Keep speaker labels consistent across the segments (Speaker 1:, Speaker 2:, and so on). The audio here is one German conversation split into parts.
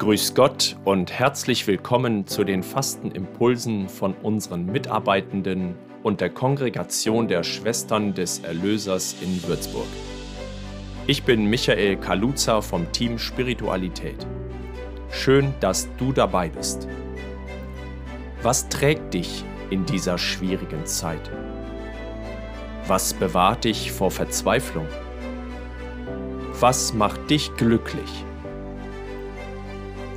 Speaker 1: Grüß Gott und herzlich willkommen zu den Fastenimpulsen von unseren Mitarbeitenden und der Kongregation der Schwestern des Erlösers in Würzburg. Ich bin Michael Kaluza vom Team Spiritualität. Schön, dass du dabei bist. Was trägt dich in dieser schwierigen Zeit? Was bewahrt dich vor Verzweiflung? Was macht dich glücklich?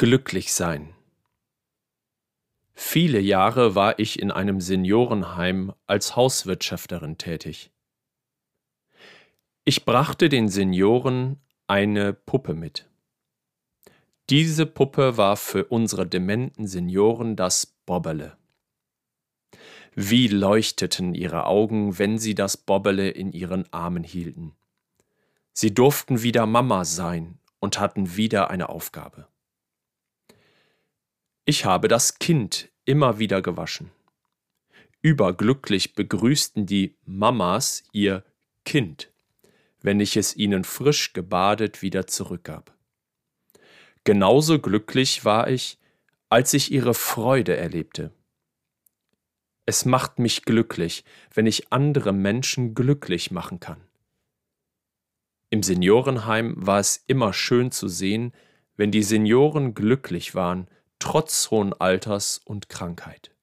Speaker 1: Glücklich sein. Viele Jahre war ich in einem Seniorenheim als Hauswirtschafterin tätig. Ich brachte den Senioren eine Puppe mit. Diese Puppe war für unsere dementen Senioren das Bobbele. Wie leuchteten ihre Augen, wenn sie das Bobbele in ihren Armen hielten. Sie durften wieder Mama sein und hatten wieder eine Aufgabe. Ich habe das Kind immer wieder gewaschen. Überglücklich begrüßten die Mamas ihr Kind, wenn ich es ihnen frisch gebadet wieder zurückgab. Genauso glücklich war ich, als ich ihre Freude erlebte. Es macht mich glücklich, wenn ich andere Menschen glücklich machen kann. Im Seniorenheim war es immer schön zu sehen, wenn die Senioren glücklich waren trotz hohen Alters und Krankheit.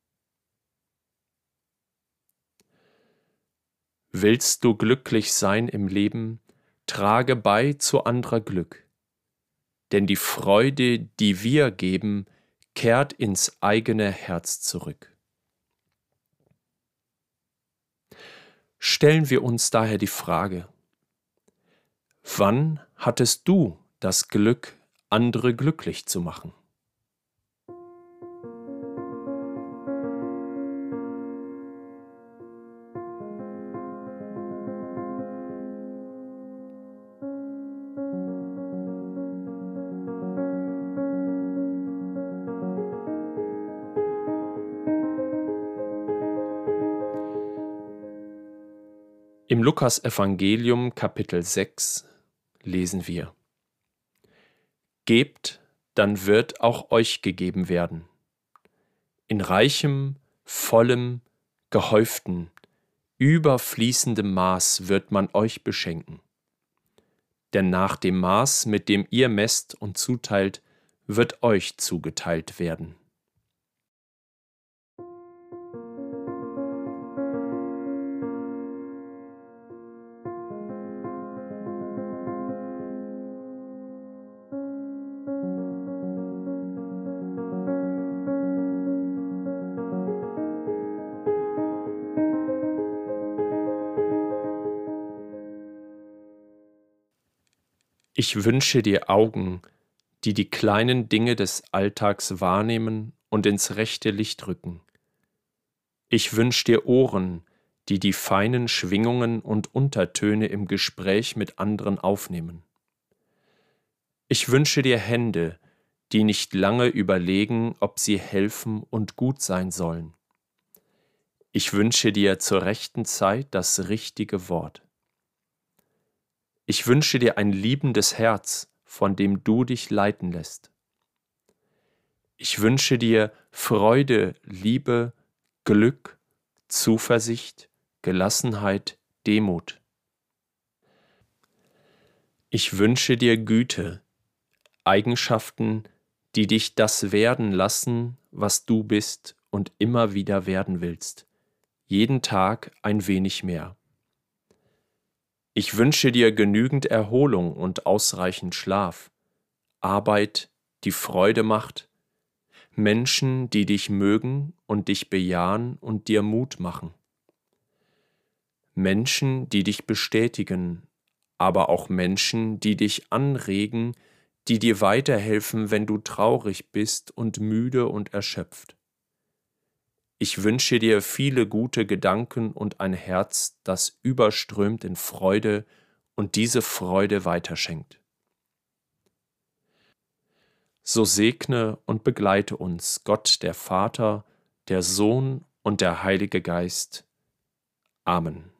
Speaker 1: Willst du glücklich sein im Leben, trage bei zu anderer Glück. Denn die Freude, die wir geben, kehrt ins eigene Herz zurück. Stellen wir uns daher die Frage, wann hattest du das Glück, andere glücklich zu machen? Im Lukas-Evangelium Kapitel 6 lesen wir: Gebt, dann wird auch euch gegeben werden. In reichem, vollem, gehäuften, überfließendem Maß wird man euch beschenken. Denn nach dem Maß, mit dem ihr messt und zuteilt, wird euch zugeteilt werden. Ich wünsche dir Augen, die die kleinen Dinge des Alltags wahrnehmen und ins rechte Licht rücken. Ich wünsche dir Ohren, die die feinen Schwingungen und Untertöne im Gespräch mit anderen aufnehmen. Ich wünsche dir Hände, die nicht lange überlegen, ob sie helfen und gut sein sollen. Ich wünsche dir zur rechten Zeit das richtige Wort. Ich wünsche dir ein liebendes Herz, von dem du dich leiten lässt. Ich wünsche dir Freude, Liebe, Glück, Zuversicht, Gelassenheit, Demut. Ich wünsche dir Güte, Eigenschaften, die dich das werden lassen, was du bist und immer wieder werden willst, jeden Tag ein wenig mehr. Ich wünsche dir genügend Erholung und ausreichend Schlaf, Arbeit, die Freude macht, Menschen, die dich mögen und dich bejahen und dir Mut machen. Menschen, die dich bestätigen, aber auch Menschen, die dich anregen, die dir weiterhelfen, wenn du traurig bist und müde und erschöpft. Ich wünsche dir viele gute Gedanken und ein Herz, das überströmt in Freude und diese Freude weiterschenkt. So segne und begleite uns Gott der Vater, der Sohn und der Heilige Geist. Amen.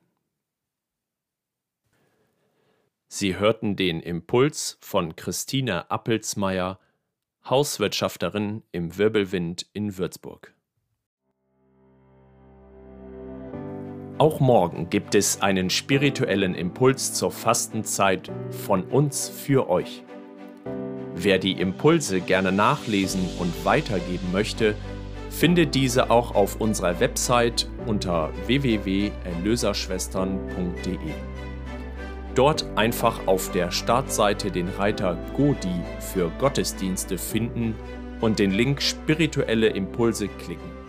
Speaker 1: Sie hörten den Impuls von Christine Appelsmeier, Hauswirtschafterin im Wirbelwind in Würzburg. Auch morgen gibt es einen spirituellen Impuls zur Fastenzeit von uns für euch. Wer die Impulse gerne nachlesen und weitergeben möchte, findet diese auch auf unserer Website unter www.erlöserschwestern.de. Dort einfach auf der Startseite den Reiter Godi für Gottesdienste finden und den Link Spirituelle Impulse klicken.